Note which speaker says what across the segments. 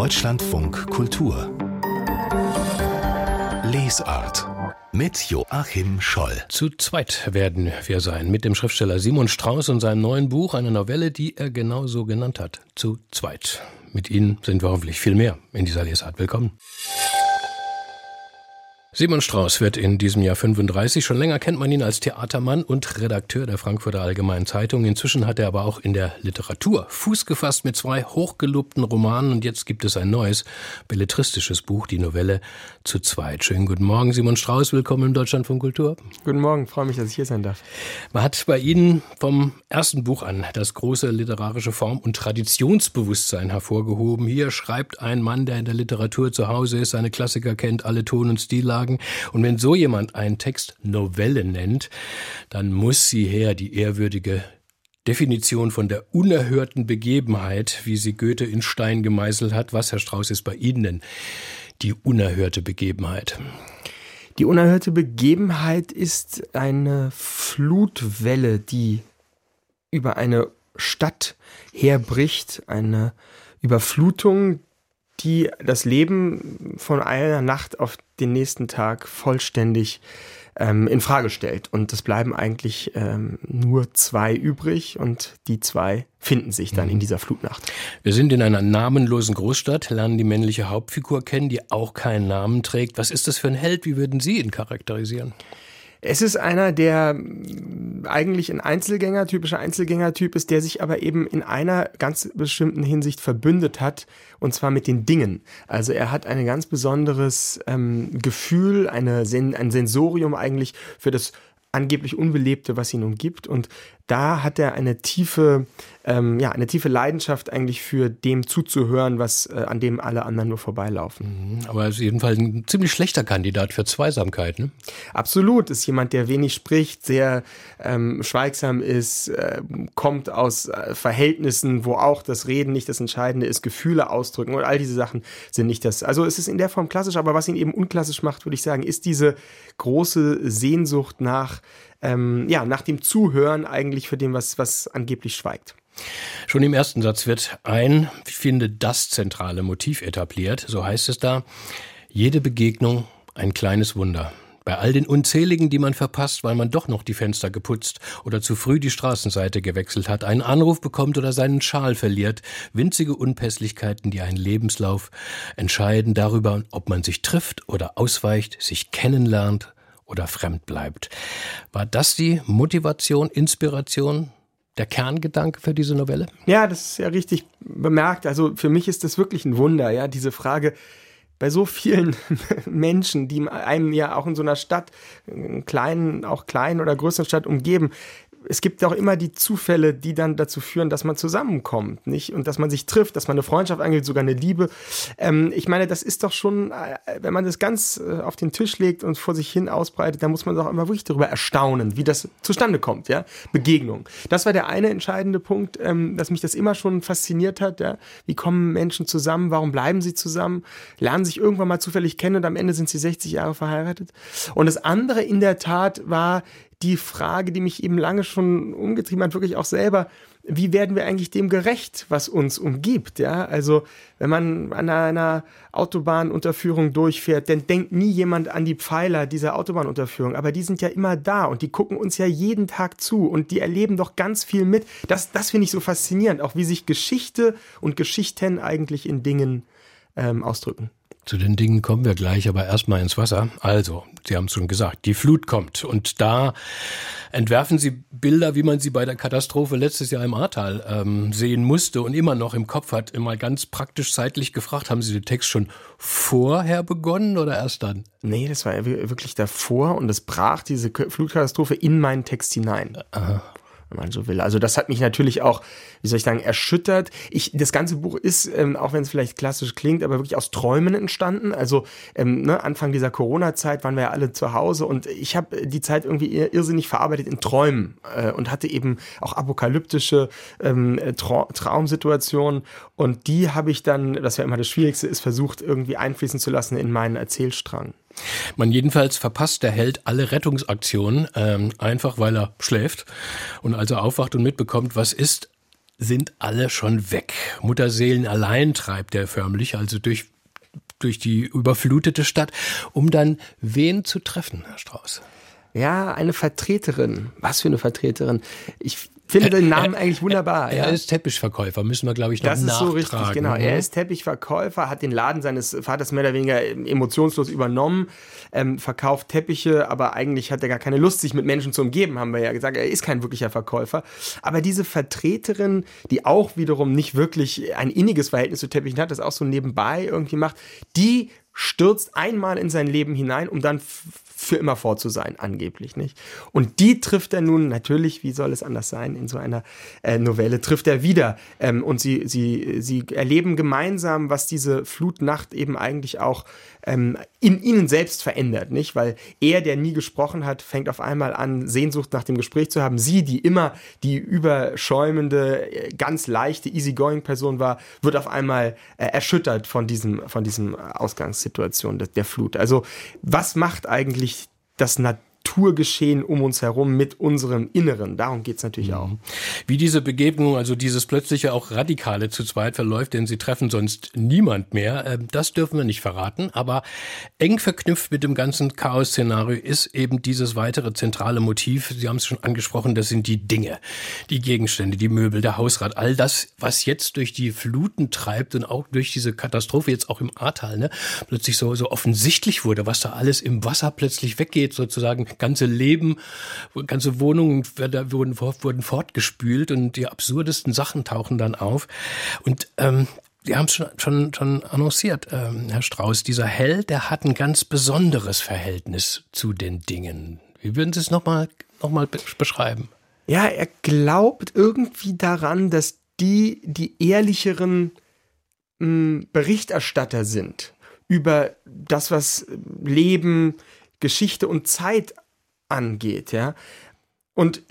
Speaker 1: Deutschlandfunk Kultur Lesart mit Joachim Scholl.
Speaker 2: Zu zweit werden wir sein mit dem Schriftsteller Simon Strauß und seinem neuen Buch, eine Novelle, die er genau so genannt hat. Zu zweit. Mit Ihnen sind wir hoffentlich viel mehr in dieser Lesart. Willkommen. Simon Strauß wird in diesem Jahr 35. Schon länger kennt man ihn als Theatermann und Redakteur der Frankfurter Allgemeinen Zeitung. Inzwischen hat er aber auch in der Literatur Fuß gefasst mit zwei hochgelobten Romanen und jetzt gibt es ein neues belletristisches Buch, die Novelle zu zweit. Schönen guten Morgen, Simon Strauß. Willkommen im Deutschland von Kultur.
Speaker 3: Guten Morgen, freue mich, dass ich hier sein darf.
Speaker 2: Man hat bei Ihnen vom ersten Buch an das große literarische Form- und Traditionsbewusstsein hervorgehoben. Hier schreibt ein Mann, der in der Literatur zu Hause ist, seine Klassiker kennt, alle Ton- und Stillagen sagen. Und wenn so jemand einen Text Novelle nennt, dann muss sie her, die ehrwürdige Definition von der unerhörten Begebenheit, wie sie Goethe in Stein gemeißelt hat. Was, Herr Strauß, ist bei Ihnen denn die unerhörte Begebenheit?
Speaker 3: Die unerhörte Begebenheit ist eine Flutwelle, die über eine Stadt herbricht, eine Überflutung, die das Leben von einer Nacht auf den nächsten Tag vollständig ähm, in Frage stellt. Und es bleiben eigentlich ähm, nur zwei übrig und die zwei finden sich dann mhm. in dieser Flutnacht.
Speaker 2: Wir sind in einer namenlosen Großstadt, lernen die männliche Hauptfigur kennen, die auch keinen Namen trägt. Was ist das für ein Held? Wie würden Sie ihn charakterisieren?
Speaker 3: Es ist einer, der eigentlich ein Einzelgänger, typischer Einzelgängertyp ist, der sich aber eben in einer ganz bestimmten Hinsicht verbündet hat, und zwar mit den Dingen. Also er hat ein ganz besonderes ähm, Gefühl, eine, ein Sensorium eigentlich für das angeblich Unbelebte, was ihn umgibt. Und da hat er eine tiefe, ähm, ja, eine tiefe Leidenschaft eigentlich für dem zuzuhören, was äh, an dem alle anderen nur vorbeilaufen.
Speaker 2: Mhm, aber er ist jedenfalls ein ziemlich schlechter Kandidat für Zweisamkeit, ne?
Speaker 3: Absolut, ist jemand, der wenig spricht, sehr ähm, schweigsam ist, äh, kommt aus äh, Verhältnissen, wo auch das Reden nicht das Entscheidende ist, Gefühle ausdrücken und all diese Sachen sind nicht das. Also es ist in der Form klassisch, aber was ihn eben unklassisch macht, würde ich sagen, ist diese große Sehnsucht nach ähm, ja, nach dem Zuhören eigentlich für dem, was, was angeblich schweigt.
Speaker 2: Schon im ersten Satz wird ein, ich finde, das zentrale Motiv etabliert. So heißt es da. Jede Begegnung ein kleines Wunder. Bei all den unzähligen, die man verpasst, weil man doch noch die Fenster geputzt oder zu früh die Straßenseite gewechselt hat, einen Anruf bekommt oder seinen Schal verliert, winzige Unpässlichkeiten, die einen Lebenslauf entscheiden darüber, ob man sich trifft oder ausweicht, sich kennenlernt oder fremd bleibt. War das die Motivation, Inspiration der Kerngedanke für diese Novelle?
Speaker 3: Ja, das ist ja richtig bemerkt. Also für mich ist das wirklich ein Wunder, ja, diese Frage bei so vielen Menschen, die einem ja auch in so einer Stadt, kleinen, auch kleinen oder größeren Stadt umgeben, es gibt auch immer die Zufälle, die dann dazu führen, dass man zusammenkommt, nicht? Und dass man sich trifft, dass man eine Freundschaft angeht, sogar eine Liebe. Ähm, ich meine, das ist doch schon, äh, wenn man das ganz äh, auf den Tisch legt und vor sich hin ausbreitet, dann muss man doch immer wirklich darüber erstaunen, wie das zustande kommt, ja? Begegnung. Das war der eine entscheidende Punkt, ähm, dass mich das immer schon fasziniert hat, ja? Wie kommen Menschen zusammen? Warum bleiben sie zusammen? Lernen sich irgendwann mal zufällig kennen und am Ende sind sie 60 Jahre verheiratet. Und das andere in der Tat war die Frage, die mich eben lange schon umgetrieben hat, wirklich auch selber, wie werden wir eigentlich dem gerecht, was uns umgibt? Ja, also wenn man an einer Autobahnunterführung durchfährt, dann denkt nie jemand an die Pfeiler dieser Autobahnunterführung, aber die sind ja immer da und die gucken uns ja jeden Tag zu und die erleben doch ganz viel mit. Das, das finde ich so faszinierend, auch wie sich Geschichte und Geschichten eigentlich in Dingen ähm, ausdrücken.
Speaker 2: Zu den Dingen kommen wir gleich, aber erstmal ins Wasser. Also, Sie haben es schon gesagt, die Flut kommt. Und da entwerfen Sie Bilder, wie man sie bei der Katastrophe letztes Jahr im Ahrtal ähm, sehen musste und immer noch im Kopf hat. Immer ganz praktisch zeitlich gefragt, haben Sie den Text schon vorher begonnen oder erst dann?
Speaker 3: Nee, das war wirklich davor und es brach diese Flutkatastrophe in meinen Text hinein. Aha wenn man so will. Also das hat mich natürlich auch, wie soll ich sagen, erschüttert. Ich, das ganze Buch ist, ähm, auch wenn es vielleicht klassisch klingt, aber wirklich aus Träumen entstanden. Also ähm, ne, Anfang dieser Corona-Zeit waren wir ja alle zu Hause und ich habe die Zeit irgendwie irrsinnig verarbeitet in Träumen äh, und hatte eben auch apokalyptische ähm, Tra Traumsituationen und die habe ich dann, das ja immer das Schwierigste ist, versucht irgendwie einfließen zu lassen in meinen Erzählstrang.
Speaker 2: Man jedenfalls verpasst der Held alle Rettungsaktionen, ähm, einfach weil er schläft und also aufwacht und mitbekommt, was ist sind alle schon weg. Mutterseelen allein treibt er förmlich, also durch, durch die überflutete Stadt, um dann wen zu treffen, Herr Strauß?
Speaker 3: Ja, eine Vertreterin. Was für eine Vertreterin? Ich finde den Namen eigentlich wunderbar.
Speaker 2: Er, er ja. ist Teppichverkäufer, müssen wir, glaube ich, noch
Speaker 3: Das
Speaker 2: ist
Speaker 3: so richtig, genau. Er ist Teppichverkäufer, hat den Laden seines Vaters mehr oder weniger emotionslos übernommen, ähm, verkauft Teppiche, aber eigentlich hat er gar keine Lust, sich mit Menschen zu umgeben, haben wir ja gesagt. Er ist kein wirklicher Verkäufer. Aber diese Vertreterin, die auch wiederum nicht wirklich ein inniges Verhältnis zu Teppichen hat, das auch so nebenbei irgendwie macht, die stürzt einmal in sein Leben hinein, um dann für immer fort zu sein, angeblich nicht. Und die trifft er nun natürlich, wie soll es anders sein, in so einer äh, Novelle trifft er wieder ähm, und sie sie sie erleben gemeinsam, was diese Flutnacht eben eigentlich auch ähm, in ihnen selbst verändert, nicht? Weil er, der nie gesprochen hat, fängt auf einmal an, Sehnsucht nach dem Gespräch zu haben. Sie, die immer die überschäumende, äh, ganz leichte, easygoing Person war, wird auf einmal äh, erschüttert von diesem, von diesem Ausgangssituation der, der Flut. Also, was macht eigentlich das Natur Naturgeschehen um uns herum mit unserem Inneren. Darum geht's natürlich mhm. auch.
Speaker 2: Wie diese Begegnung, also dieses plötzliche auch radikale zu zweit verläuft, denn sie treffen sonst niemand mehr, ähm, das dürfen wir nicht verraten. Aber eng verknüpft mit dem ganzen Chaos-Szenario ist eben dieses weitere zentrale Motiv. Sie haben es schon angesprochen, das sind die Dinge, die Gegenstände, die Möbel, der Hausrat, all das, was jetzt durch die Fluten treibt und auch durch diese Katastrophe jetzt auch im Ahrtal, ne, plötzlich so, so offensichtlich wurde, was da alles im Wasser plötzlich weggeht, sozusagen ganze Leben, ganze Wohnungen wurden, wurden fortgespült und die absurdesten Sachen tauchen dann auf. Und ähm, Sie haben es schon, schon, schon annonciert, ähm, Herr Strauß. Dieser Held, der hat ein ganz besonderes Verhältnis zu den Dingen. Wie würden Sie es nochmal noch mal beschreiben?
Speaker 3: Ja, er glaubt irgendwie daran, dass die die ehrlicheren mh, hm, Berichterstatter sind über das, was Leben, Geschichte und Zeit angeht, ja. Und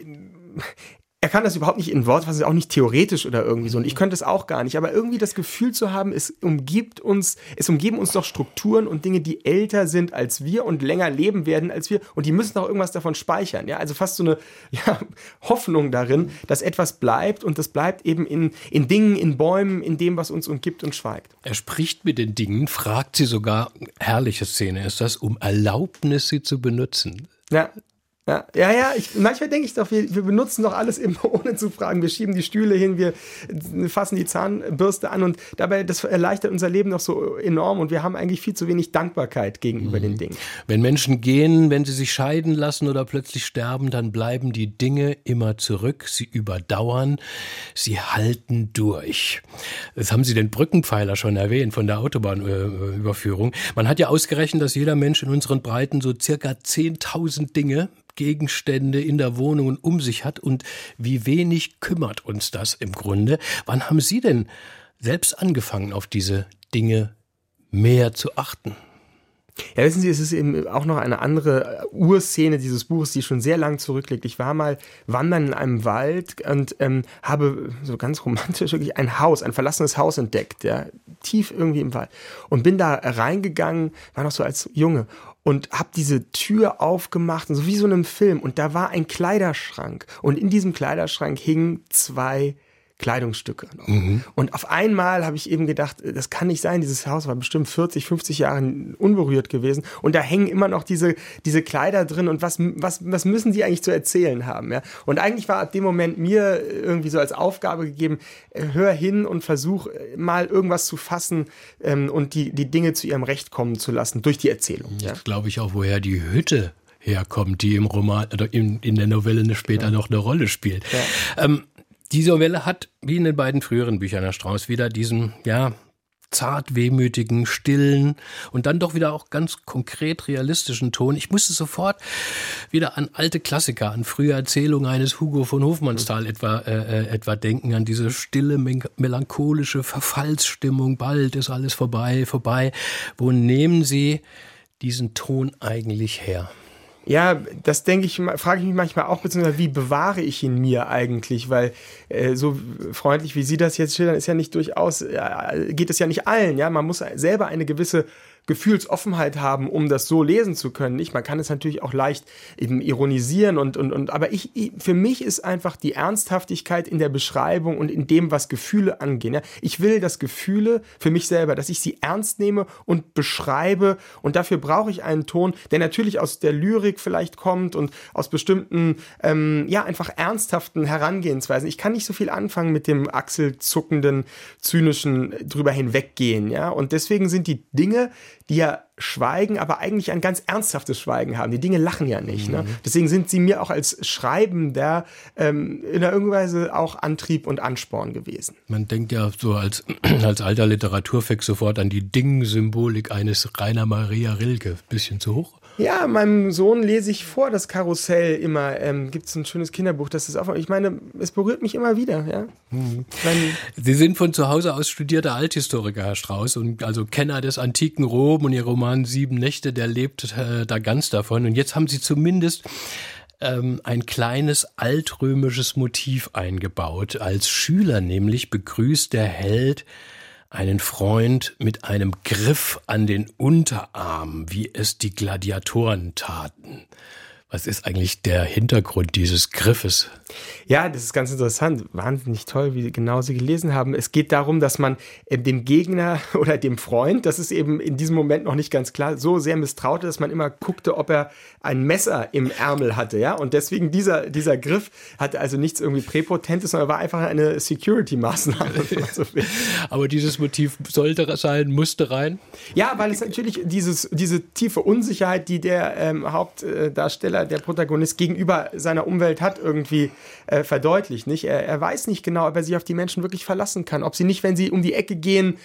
Speaker 3: er kann das überhaupt nicht in Wort fassen, auch nicht theoretisch oder irgendwie so. Und ich könnte es auch gar nicht. Aber irgendwie das Gefühl zu haben, es umgibt uns, es umgeben uns doch Strukturen und Dinge, die älter sind als wir und länger leben werden als wir. Und die müssen auch irgendwas davon speichern. Ja, also fast so eine ja, Hoffnung darin, dass etwas bleibt und das bleibt eben in, in Dingen, in Bäumen, in dem, was uns umgibt und schweigt.
Speaker 2: Er spricht mit den Dingen, fragt sie sogar, herrliche Szene ist das, um Erlaubnis, sie zu benutzen.
Speaker 3: Ja, ja, ja, ja ich, manchmal denke ich doch, wir, wir benutzen doch alles immer ohne zu fragen. Wir schieben die Stühle hin, wir fassen die Zahnbürste an und dabei, das erleichtert unser Leben doch so enorm und wir haben eigentlich viel zu wenig Dankbarkeit gegenüber mhm. den Dingen.
Speaker 2: Wenn Menschen gehen, wenn sie sich scheiden lassen oder plötzlich sterben, dann bleiben die Dinge immer zurück, sie überdauern, sie halten durch. Das haben Sie den Brückenpfeiler schon erwähnt von der Autobahnüberführung. Man hat ja ausgerechnet, dass jeder Mensch in unseren Breiten so circa 10.000 Dinge Gegenstände in der Wohnung um sich hat und wie wenig kümmert uns das im Grunde. Wann haben Sie denn selbst angefangen, auf diese Dinge mehr zu achten?
Speaker 3: Ja, wissen Sie, es ist eben auch noch eine andere Urszene dieses Buches, die schon sehr lang zurückliegt. Ich war mal wandern in einem Wald und ähm, habe so ganz romantisch wirklich ein Haus, ein verlassenes Haus entdeckt, ja, tief irgendwie im Wald. Und bin da reingegangen, war noch so als Junge und habe diese Tür aufgemacht, so wie so in einem Film. Und da war ein Kleiderschrank. Und in diesem Kleiderschrank hingen zwei Kleidungsstücke. Mhm. Und auf einmal habe ich eben gedacht, das kann nicht sein, dieses Haus war bestimmt 40, 50 Jahre unberührt gewesen und da hängen immer noch diese, diese Kleider drin und was, was, was müssen die eigentlich zu erzählen haben? Ja? Und eigentlich war ab dem Moment mir irgendwie so als Aufgabe gegeben, äh, hör hin und versuch äh, mal irgendwas zu fassen ähm, und die, die Dinge zu ihrem Recht kommen zu lassen durch die Erzählung.
Speaker 2: Ja? glaube ich auch, woher die Hütte herkommt, die im Roman oder in, in der Novelle später ja. noch eine Rolle spielt. Ja. Ähm, diese Novelle hat, wie in den beiden früheren Büchern Herr Strauß, wieder diesen, ja, zart wehmütigen, stillen und dann doch wieder auch ganz konkret realistischen Ton. Ich musste sofort wieder an alte Klassiker, an frühe Erzählungen eines Hugo von Hofmannsthal etwa, äh, äh etwa denken, an diese stille, melancholische Verfallsstimmung. Bald ist alles vorbei, vorbei. Wo nehmen Sie diesen Ton eigentlich her?
Speaker 3: Ja, das denke ich, frage ich mich manchmal auch, beziehungsweise wie bewahre ich ihn mir eigentlich? Weil äh, so freundlich wie Sie das jetzt schildern, ist ja nicht durchaus, äh, geht es ja nicht allen, ja. Man muss selber eine gewisse Gefühlsoffenheit haben, um das so lesen zu können. Nicht? Man kann es natürlich auch leicht eben ironisieren und, und, und aber ich, für mich ist einfach die Ernsthaftigkeit in der Beschreibung und in dem, was Gefühle angehen. Ja? Ich will, dass Gefühle für mich selber, dass ich sie ernst nehme und beschreibe und dafür brauche ich einen Ton, der natürlich aus der Lyrik vielleicht kommt und aus bestimmten, ähm, ja, einfach ernsthaften Herangehensweisen. Ich kann nicht so viel anfangen mit dem achselzuckenden, zynischen drüber hinweggehen, ja. Und deswegen sind die Dinge, die ja schweigen, aber eigentlich ein ganz ernsthaftes Schweigen haben. Die Dinge lachen ja nicht. Ne? Mhm. Ne? Deswegen sind sie mir auch als Schreibender ähm, in irgendeiner Weise auch Antrieb und Ansporn gewesen.
Speaker 2: Man denkt ja so als, als alter Literaturfix sofort an die Ding-Symbolik eines Rainer Maria Rilke. Bisschen zu hoch?
Speaker 3: Ja, meinem Sohn lese ich vor, das Karussell immer. Ähm, Gibt es ein schönes Kinderbuch, das ist auch. Ich meine, es berührt mich immer wieder. Ja? Mhm.
Speaker 2: Sie sind von zu Hause aus studierter Althistoriker, Herr Strauß, und also Kenner des antiken Rom und Ihr Roman Sieben Nächte, der lebt äh, da ganz davon. Und jetzt haben Sie zumindest ähm, ein kleines altrömisches Motiv eingebaut. Als Schüler nämlich begrüßt der Held einen Freund mit einem Griff an den Unterarm, wie es die Gladiatoren taten. Was ist eigentlich der Hintergrund dieses Griffes?
Speaker 3: Ja, das ist ganz interessant. Wahnsinnig toll, wie genau Sie gelesen haben. Es geht darum, dass man äh, dem Gegner oder dem Freund, das ist eben in diesem Moment noch nicht ganz klar, so sehr misstraute, dass man immer guckte, ob er ein Messer im Ärmel hatte. Ja? Und deswegen dieser, dieser Griff hatte also nichts irgendwie Präpotentes, sondern war einfach eine Security-Maßnahme.
Speaker 2: so Aber dieses Motiv sollte sein, musste rein?
Speaker 3: Ja, weil es natürlich dieses, diese tiefe Unsicherheit, die der ähm, Hauptdarsteller der, der Protagonist gegenüber seiner Umwelt hat, irgendwie äh, verdeutlicht. Nicht? Er, er weiß nicht genau, ob er sich auf die Menschen wirklich verlassen kann, ob sie nicht, wenn sie um die Ecke gehen,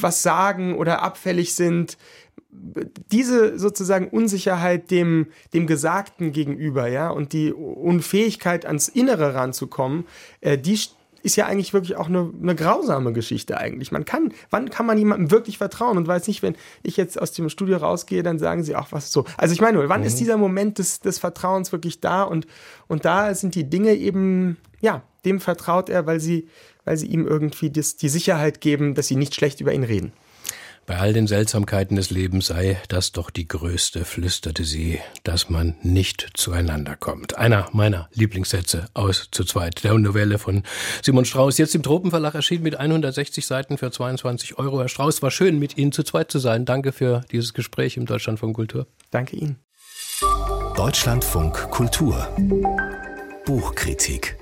Speaker 3: was sagen oder abfällig sind. Diese sozusagen Unsicherheit dem, dem Gesagten gegenüber, ja, und die Unfähigkeit ans Innere ranzukommen, äh, die ist ja eigentlich wirklich auch eine, eine grausame Geschichte eigentlich. Man kann, wann kann man jemandem wirklich vertrauen und weiß nicht, wenn ich jetzt aus dem Studio rausgehe, dann sagen sie auch was so. Also ich meine, wann mhm. ist dieser Moment des, des Vertrauens wirklich da und, und da sind die Dinge eben, ja, dem vertraut er, weil sie, weil sie ihm irgendwie das, die Sicherheit geben, dass sie nicht schlecht über ihn reden.
Speaker 2: Bei all den Seltsamkeiten des Lebens sei das doch die größte, flüsterte sie, dass man nicht zueinander kommt. Einer meiner Lieblingssätze aus zu zweit, der Novelle von Simon Strauß, jetzt im Tropenverlag erschienen mit 160 Seiten für 22 Euro. Herr Strauß, war schön, mit Ihnen zu zweit zu sein. Danke für dieses Gespräch im Deutschlandfunk Kultur.
Speaker 3: Danke Ihnen.
Speaker 1: Deutschlandfunk Kultur Buchkritik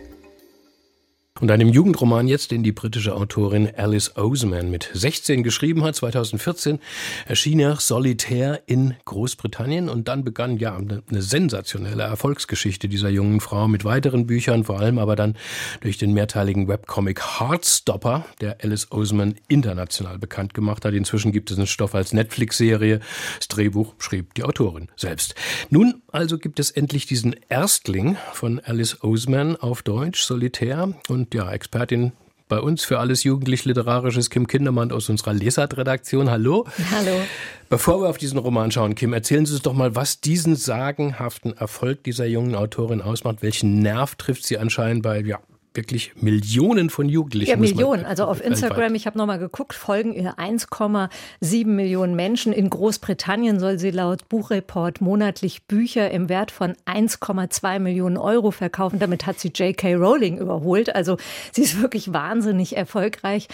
Speaker 2: und einem Jugendroman jetzt, den die britische Autorin Alice Oseman mit 16 geschrieben hat, 2014, erschien er solitär in Großbritannien und dann begann ja eine, sensationelle Erfolgsgeschichte dieser jungen Frau mit weiteren Büchern, vor allem aber dann durch den mehrteiligen Webcomic Heartstopper, der Alice Oseman international bekannt gemacht hat. Inzwischen gibt es einen Stoff als Netflix-Serie. Das Drehbuch schrieb die Autorin selbst. Nun also gibt es endlich diesen Erstling von Alice Oseman auf Deutsch, Solitär und ja, Expertin bei uns für alles jugendlich-literarisches, Kim Kindermann aus unserer Lesart-Redaktion. Hallo.
Speaker 4: Hallo.
Speaker 2: Bevor wir auf diesen Roman schauen, Kim, erzählen Sie uns doch mal, was diesen sagenhaften Erfolg dieser jungen Autorin ausmacht. Welchen Nerv trifft sie anscheinend bei ja, wirklich Millionen von Jugendlichen.
Speaker 4: Ja, Millionen. Also auf Instagram, ich habe nochmal geguckt, folgen ihr 1,7 Millionen Menschen. In Großbritannien soll sie laut Buchreport monatlich Bücher im Wert von 1,2 Millionen Euro verkaufen. Damit hat sie J.K. Rowling überholt. Also sie ist wirklich wahnsinnig erfolgreich.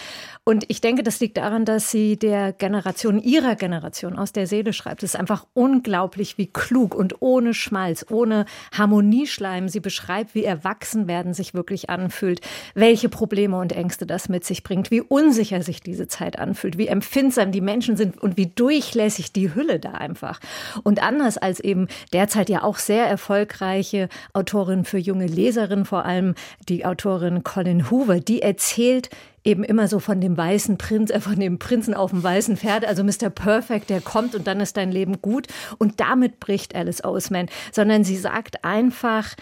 Speaker 4: Und ich denke, das liegt daran, dass sie der Generation, ihrer Generation aus der Seele schreibt. Es ist einfach unglaublich, wie klug und ohne Schmalz, ohne Harmonieschleim sie beschreibt, wie Erwachsenwerden sich wirklich an anfühlt, welche Probleme und Ängste das mit sich bringt, wie unsicher sich diese Zeit anfühlt, wie empfindsam die Menschen sind und wie durchlässig die Hülle da einfach. Und anders als eben derzeit ja auch sehr erfolgreiche Autorin für junge Leserinnen, vor allem die Autorin Colin Hoover, die erzählt eben immer so von dem weißen Prinz, äh, von dem Prinzen auf dem weißen Pferd, also Mr. Perfect, der kommt und dann ist dein Leben gut. Und damit bricht Alice Oseman, sondern sie sagt einfach,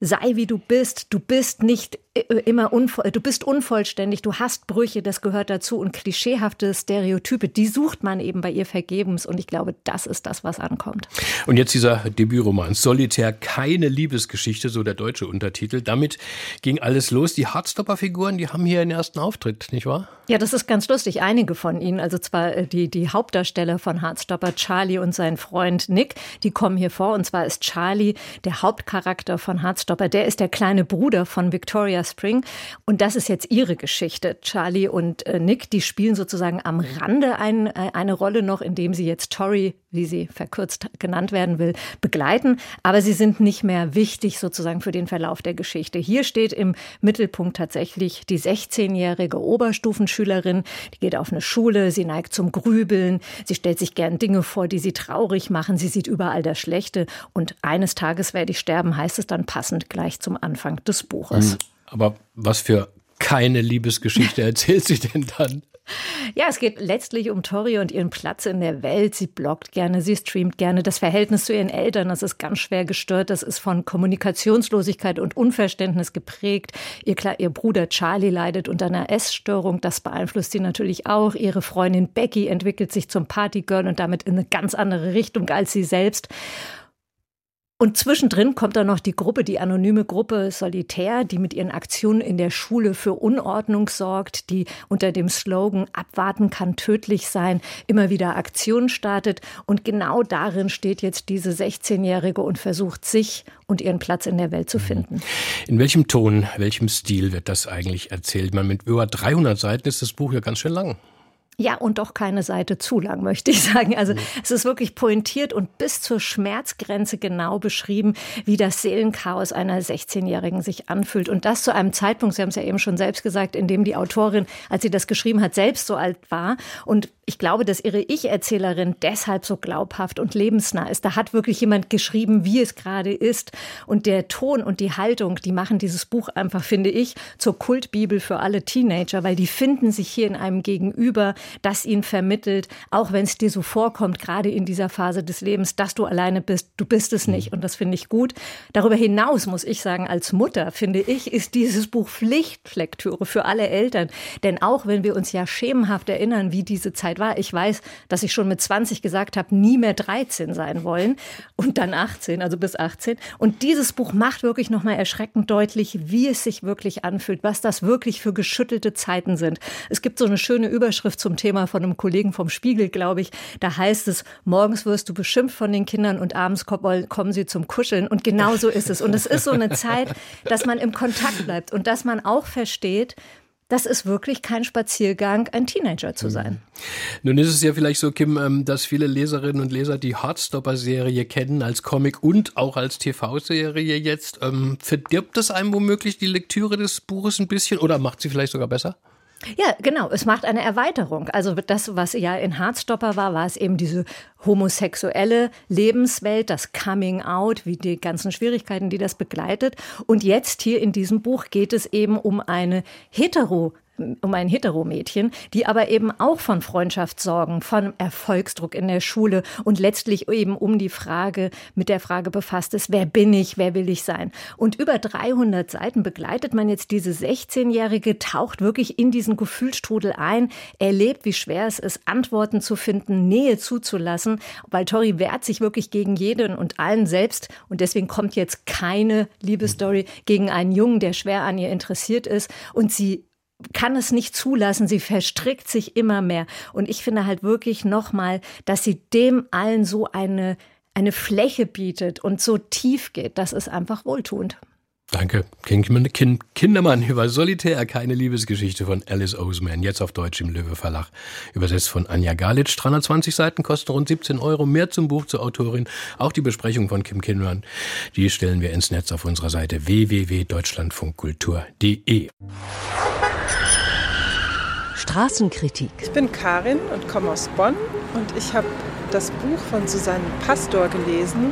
Speaker 4: sei wie du bist. Du bist nicht immer du bist unvollständig, du hast Brüche, das gehört dazu und klischeehafte Stereotype, die sucht man eben bei ihr vergebens und ich glaube, das ist das, was ankommt.
Speaker 2: Und jetzt dieser Debütroman Solitär, keine Liebesgeschichte, so der deutsche Untertitel. Damit ging alles los. Die Hardstopper-Figuren, die haben hier einen ersten Auftritt, nicht wahr?
Speaker 4: Ja, das ist ganz lustig. Einige von ihnen, also zwar äh, die, die Hauptdarsteller von Hardstopper, Charlie und sein Freund Nick, die kommen hier vor. Und zwar ist Charlie der Hauptcharakter von Hardstopper. Der ist der kleine Bruder von Victoria Spring. Und das ist jetzt ihre Geschichte. Charlie und äh, Nick, die spielen sozusagen am Rande ein, äh, eine Rolle noch, indem sie jetzt Tori, wie sie verkürzt genannt werden will, begleiten. Aber sie sind nicht mehr wichtig sozusagen für den Verlauf der Geschichte. Hier steht im Mittelpunkt tatsächlich die 16-jährige Oberstufenschülerin. Die geht auf eine Schule, sie neigt zum Grübeln, sie stellt sich gern Dinge vor, die sie traurig machen, sie sieht überall das Schlechte. Und eines Tages werde ich sterben, heißt es dann passend gleich zum Anfang des Buches. Hm,
Speaker 2: aber was für keine Liebesgeschichte erzählt sie denn dann?
Speaker 4: Ja, es geht letztlich um Tori und ihren Platz in der Welt. Sie bloggt gerne, sie streamt gerne. Das Verhältnis zu ihren Eltern, das ist ganz schwer gestört. Das ist von Kommunikationslosigkeit und Unverständnis geprägt. Ihr, ihr Bruder Charlie leidet unter einer Essstörung. Das beeinflusst sie natürlich auch. Ihre Freundin Becky entwickelt sich zum Partygirl und damit in eine ganz andere Richtung als sie selbst. Und zwischendrin kommt dann noch die Gruppe, die anonyme Gruppe Solitär, die mit ihren Aktionen in der Schule für Unordnung sorgt, die unter dem Slogan Abwarten kann tödlich sein, immer wieder Aktionen startet. Und genau darin steht jetzt diese 16-Jährige und versucht sich und ihren Platz in der Welt zu finden.
Speaker 2: In welchem Ton, welchem Stil wird das eigentlich erzählt? Man mit über 300 Seiten ist das Buch ja ganz schön lang.
Speaker 4: Ja, und doch keine Seite zu lang, möchte ich sagen. Also mhm. es ist wirklich pointiert und bis zur Schmerzgrenze genau beschrieben, wie das Seelenchaos einer 16-Jährigen sich anfühlt. Und das zu einem Zeitpunkt, Sie haben es ja eben schon selbst gesagt, in dem die Autorin, als sie das geschrieben hat, selbst so alt war. Und ich glaube, dass ihre Ich-Erzählerin deshalb so glaubhaft und lebensnah ist. Da hat wirklich jemand geschrieben, wie es gerade ist. Und der Ton und die Haltung, die machen dieses Buch einfach, finde ich, zur Kultbibel für alle Teenager, weil die finden sich hier in einem Gegenüber, das ihnen vermittelt, auch wenn es dir so vorkommt, gerade in dieser Phase des Lebens, dass du alleine bist, du bist es nicht. Und das finde ich gut. Darüber hinaus muss ich sagen, als Mutter finde ich, ist dieses Buch Pflichtlektüre für alle Eltern. Denn auch wenn wir uns ja schemenhaft erinnern, wie diese Zeit war, ich weiß, dass ich schon mit 20 gesagt habe, nie mehr 13 sein wollen und dann 18, also bis 18. Und dieses Buch macht wirklich nochmal erschreckend deutlich, wie es sich wirklich anfühlt, was das wirklich für geschüttelte Zeiten sind. Es gibt so eine schöne Überschrift zum Thema von einem Kollegen vom Spiegel, glaube ich. Da heißt es, morgens wirst du beschimpft von den Kindern und abends kommen sie zum Kuscheln. Und genau so ist es. Und es ist so eine Zeit, dass man im Kontakt bleibt und dass man auch versteht, das ist wirklich kein Spaziergang, ein Teenager zu sein.
Speaker 2: Mhm. Nun ist es ja vielleicht so, Kim, ähm, dass viele Leserinnen und Leser die Hardstopper-Serie kennen als Comic und auch als TV-Serie jetzt. Ähm, verdirbt das einem womöglich die Lektüre des Buches ein bisschen oder macht sie vielleicht sogar besser?
Speaker 4: Ja, genau. Es macht eine Erweiterung. Also das, was ja in Hardstopper war, war es eben diese homosexuelle Lebenswelt, das Coming Out, wie die ganzen Schwierigkeiten, die das begleitet. Und jetzt hier in diesem Buch geht es eben um eine hetero um ein Heteromädchen, die aber eben auch von Freundschaft sorgen, von Erfolgsdruck in der Schule und letztlich eben um die Frage, mit der Frage befasst ist, wer bin ich, wer will ich sein? Und über 300 Seiten begleitet man jetzt diese 16-Jährige, taucht wirklich in diesen Gefühlstrudel ein, erlebt, wie schwer es ist, Antworten zu finden, Nähe zuzulassen, weil Tori wehrt sich wirklich gegen jeden und allen selbst und deswegen kommt jetzt keine Liebesstory gegen einen Jungen, der schwer an ihr interessiert ist und sie kann es nicht zulassen. Sie verstrickt sich immer mehr. Und ich finde halt wirklich nochmal, dass sie dem allen so eine, eine Fläche bietet und so tief geht. Das ist einfach wohltuend.
Speaker 2: Danke. Kindermann über Solitär, keine Liebesgeschichte von Alice Oseman, jetzt auf Deutsch im Löwe Verlag. Übersetzt von Anja Galitsch. 320 Seiten kosten rund 17 Euro. Mehr zum Buch zur Autorin. Auch die Besprechung von Kim Kindermann. Die stellen wir ins Netz auf unserer Seite www.deutschlandfunkkultur.de.
Speaker 5: Straßenkritik.
Speaker 6: Ich bin Karin und komme aus Bonn und ich habe das Buch von Susanne Pastor gelesen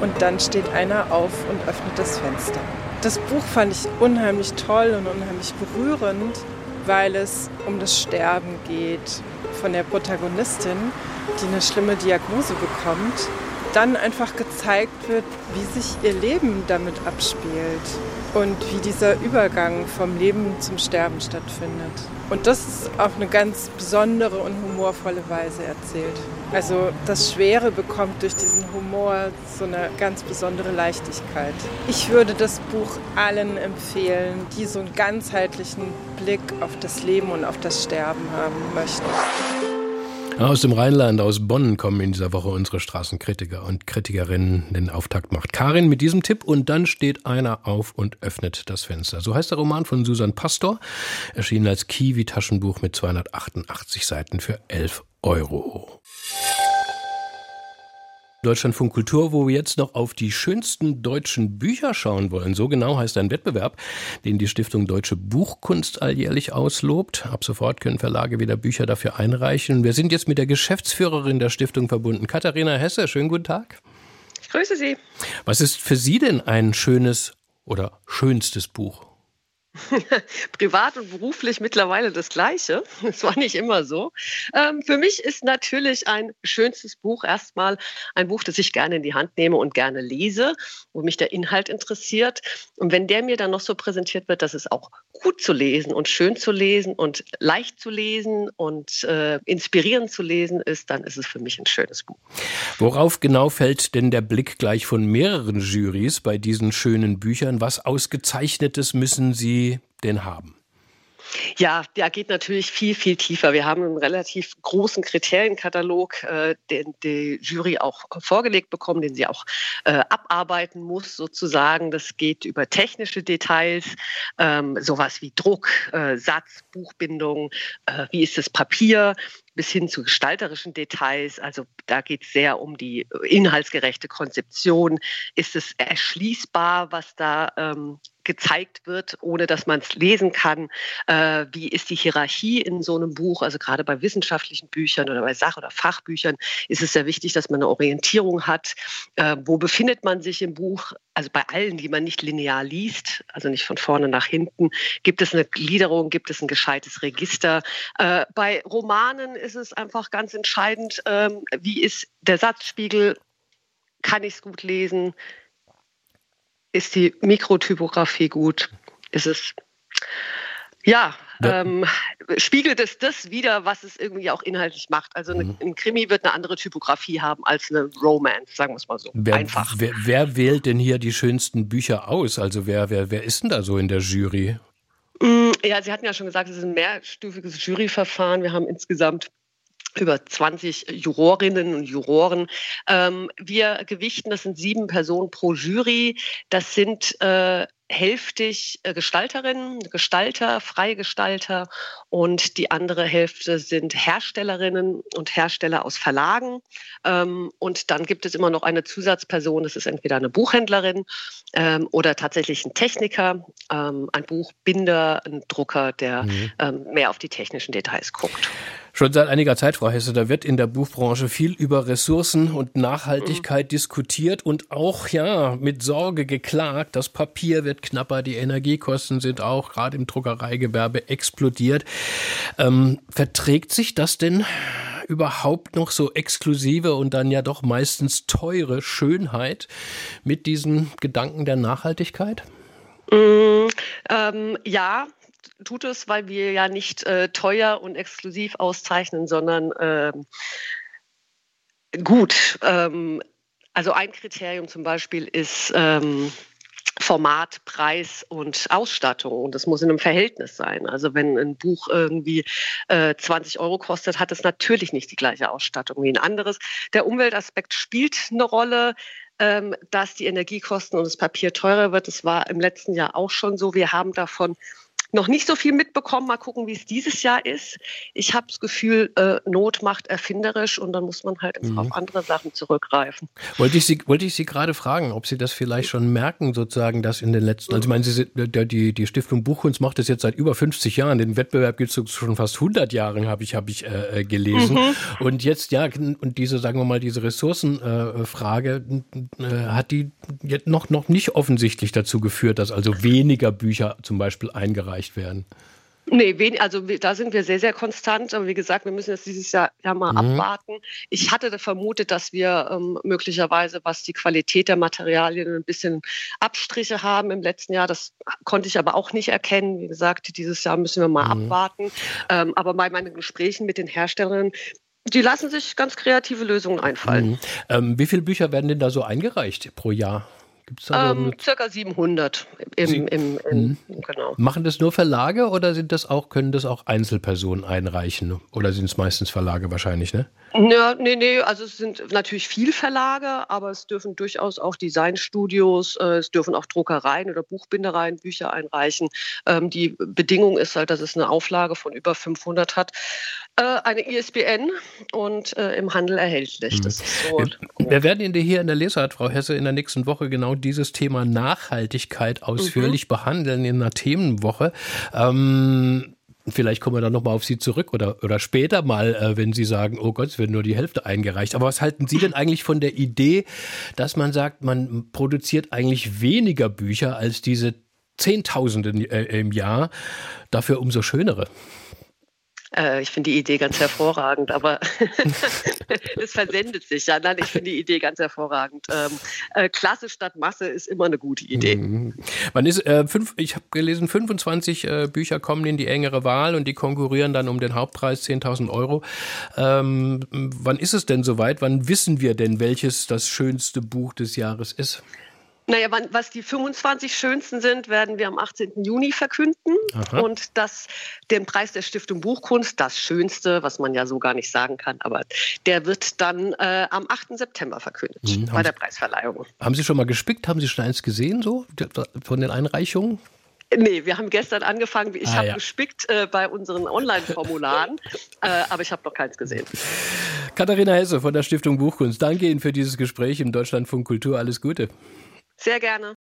Speaker 6: und dann steht einer auf und öffnet das Fenster. Das Buch fand ich unheimlich toll und unheimlich berührend, weil es um das Sterben geht von der Protagonistin, die eine schlimme Diagnose bekommt dann einfach gezeigt wird, wie sich ihr Leben damit abspielt und wie dieser Übergang vom Leben zum Sterben stattfindet. Und das ist auf eine ganz besondere und humorvolle Weise erzählt. Also das Schwere bekommt durch diesen Humor so eine ganz besondere Leichtigkeit. Ich würde das Buch allen empfehlen, die so einen ganzheitlichen Blick auf das Leben und auf das Sterben haben möchten.
Speaker 2: Aus dem Rheinland, aus Bonn kommen in dieser Woche unsere Straßenkritiker und Kritikerinnen. Den Auftakt macht Karin mit diesem Tipp und dann steht einer auf und öffnet das Fenster. So heißt der Roman von Susan Pastor, erschienen als Kiwi-Taschenbuch mit 288 Seiten für 11 Euro. Deutschlandfunk Kultur, wo wir jetzt noch auf die schönsten deutschen Bücher schauen wollen. So genau heißt ein Wettbewerb, den die Stiftung Deutsche Buchkunst alljährlich auslobt. Ab sofort können Verlage wieder Bücher dafür einreichen. Wir sind jetzt mit der Geschäftsführerin der Stiftung verbunden, Katharina Hesse. Schönen guten Tag.
Speaker 7: Ich grüße Sie.
Speaker 2: Was ist für Sie denn ein schönes oder schönstes Buch?
Speaker 7: Privat und beruflich mittlerweile das Gleiche. Das war nicht immer so. Ähm, für mich ist natürlich ein schönstes Buch erstmal ein Buch, das ich gerne in die Hand nehme und gerne lese, wo mich der Inhalt interessiert. Und wenn der mir dann noch so präsentiert wird, dass es auch gut zu lesen und schön zu lesen und leicht zu lesen und äh, inspirierend zu lesen ist, dann ist es für mich ein schönes Buch.
Speaker 2: Worauf genau fällt denn der Blick gleich von mehreren Jurys bei diesen schönen Büchern? Was ausgezeichnetes müssen Sie den haben?
Speaker 7: Ja, der geht natürlich viel, viel tiefer. Wir haben einen relativ großen Kriterienkatalog, äh, den die Jury auch vorgelegt bekommen, den sie auch äh, abarbeiten muss, sozusagen. Das geht über technische Details, ähm, sowas wie Druck, äh, Satz, Buchbindung, äh, wie ist das Papier, bis hin zu gestalterischen Details. Also da geht es sehr um die inhaltsgerechte Konzeption. Ist es erschließbar, was da ähm, gezeigt wird, ohne dass man es lesen kann. Äh, wie ist die Hierarchie in so einem Buch? Also gerade bei wissenschaftlichen Büchern oder bei Sach- oder Fachbüchern ist es sehr wichtig, dass man eine Orientierung hat. Äh, wo befindet man sich im Buch? Also bei allen, die man nicht linear liest, also nicht von vorne nach hinten, gibt es eine Gliederung, gibt es ein gescheites Register. Äh, bei Romanen ist es einfach ganz entscheidend, ähm, wie ist der Satzspiegel? Kann ich es gut lesen? Ist die Mikrotypografie gut? Ist es, ja. Ähm, spiegelt es das wieder, was es irgendwie auch inhaltlich macht. Also eine, mhm. ein Krimi wird eine andere Typografie haben als eine Romance, sagen wir es mal so.
Speaker 2: Wer,
Speaker 7: Einfach.
Speaker 2: Wer, wer, wählt denn hier die schönsten Bücher aus? Also wer, wer, wer ist denn da so in der Jury?
Speaker 7: Ja, Sie hatten ja schon gesagt, es ist ein mehrstufiges Juryverfahren. Wir haben insgesamt über 20 Jurorinnen und Juroren. Ähm, wir gewichten, das sind sieben Personen pro Jury. Das sind äh, hälftig äh, Gestalterinnen, Gestalter, freie Gestalter und die andere Hälfte sind Herstellerinnen und Hersteller aus Verlagen. Ähm, und dann gibt es immer noch eine Zusatzperson, das ist entweder eine Buchhändlerin ähm, oder tatsächlich ein Techniker, ähm, ein Buchbinder, ein Drucker, der mhm. mehr auf die technischen Details guckt.
Speaker 2: Schon seit einiger Zeit, Frau Hesse, da wird in der Buchbranche viel über Ressourcen und Nachhaltigkeit mhm. diskutiert und auch ja mit Sorge geklagt. Das Papier wird knapper, die Energiekosten sind auch gerade im Druckereigewerbe explodiert. Ähm, verträgt sich das denn überhaupt noch so exklusive und dann ja doch meistens teure Schönheit mit diesem Gedanken der Nachhaltigkeit?
Speaker 7: Mm, ähm, ja, tut es, weil wir ja nicht äh, teuer und exklusiv auszeichnen, sondern ähm, gut. Ähm, also ein Kriterium zum Beispiel ist ähm, Format, Preis und Ausstattung. Und das muss in einem Verhältnis sein. Also wenn ein Buch irgendwie äh, 20 Euro kostet, hat es natürlich nicht die gleiche Ausstattung wie ein anderes. Der Umweltaspekt spielt eine Rolle ähm, dass die Energiekosten und das Papier teurer wird. Das war im letzten Jahr auch schon so. Wir haben davon noch nicht so viel mitbekommen. Mal gucken, wie es dieses Jahr ist. Ich habe das Gefühl, äh, Not macht erfinderisch und dann muss man halt mhm. auf andere Sachen zurückgreifen.
Speaker 2: Wollte ich Sie, wollte ich Sie gerade fragen, ob Sie das vielleicht schon merken, sozusagen, dass in den letzten, also ich meine, Sie, die, die Stiftung Buchkunst macht das jetzt seit über 50 Jahren. Den Wettbewerb gibt es schon fast 100 Jahre, habe ich, habe ich äh, äh, gelesen. Mhm. Und jetzt, ja, und diese, sagen wir mal, diese Ressourcenfrage äh, äh, hat die jetzt noch, noch nicht offensichtlich dazu geführt, dass also weniger Bücher zum Beispiel eingereicht erreicht werden?
Speaker 7: Nee, also da sind wir sehr, sehr konstant. Aber wie gesagt, wir müssen jetzt dieses Jahr ja mal mhm. abwarten. Ich hatte vermutet, dass wir ähm, möglicherweise, was die Qualität der Materialien ein bisschen Abstriche haben im letzten Jahr. Das konnte ich aber auch nicht erkennen. Wie gesagt, dieses Jahr müssen wir mal mhm. abwarten. Ähm, aber bei meinen Gesprächen mit den Herstellern die lassen sich ganz kreative Lösungen einfallen.
Speaker 2: Mhm. Ähm, wie viele Bücher werden denn da so eingereicht pro Jahr?
Speaker 7: Gibt's da ähm, so circa 700 im, im, im,
Speaker 2: mhm. genau. Machen das nur Verlage oder sind das auch, können das auch Einzelpersonen einreichen? Oder sind es meistens Verlage wahrscheinlich, ne?
Speaker 7: Ja, nee, nee, also es sind natürlich viel Verlage, aber es dürfen durchaus auch Designstudios, äh, es dürfen auch Druckereien oder Buchbindereien Bücher einreichen. Ähm, die Bedingung ist halt, dass es eine Auflage von über 500 hat, eine ISBN und äh, im Handel erhältlich.
Speaker 2: Mhm. So wir, werden Ihnen hier in der Lesart, Frau Hesse, in der nächsten Woche genau dieses Thema Nachhaltigkeit ausführlich mhm. behandeln in einer Themenwoche. Ähm, Vielleicht kommen wir dann nochmal auf Sie zurück oder, oder später mal, äh, wenn Sie sagen, oh Gott, es wird nur die Hälfte eingereicht. Aber was halten Sie denn eigentlich von der Idee, dass man sagt, man produziert eigentlich weniger Bücher als diese Zehntausende äh, im Jahr, dafür umso schönere?
Speaker 7: Äh, ich finde die Idee ganz hervorragend, aber es versendet sich ja. Nein, ich finde die Idee ganz hervorragend. Ähm, äh, Klasse statt Masse ist immer eine gute Idee. Mhm.
Speaker 2: Man ist, äh, fünf, ich habe gelesen, 25 äh, Bücher kommen in die engere Wahl und die konkurrieren dann um den Hauptpreis 10.000 Euro. Ähm, wann ist es denn soweit? Wann wissen wir denn, welches das schönste Buch des Jahres ist?
Speaker 7: Naja, was die 25 schönsten sind, werden wir am 18. Juni verkünden. Aha. Und das, den Preis der Stiftung Buchkunst, das Schönste, was man ja so gar nicht sagen kann, aber der wird dann äh, am 8. September verkündet mhm. bei der Preisverleihung.
Speaker 2: Haben Sie schon mal gespickt? Haben Sie schon eins gesehen, so von den Einreichungen?
Speaker 7: Nee, wir haben gestern angefangen. Ich ah, habe ja. gespickt äh, bei unseren Online-Formularen, äh, aber ich habe noch keins gesehen.
Speaker 2: Katharina Hesse von der Stiftung Buchkunst, danke Ihnen für dieses Gespräch im Deutschlandfunk Kultur. Alles Gute.
Speaker 7: Sehr gerne.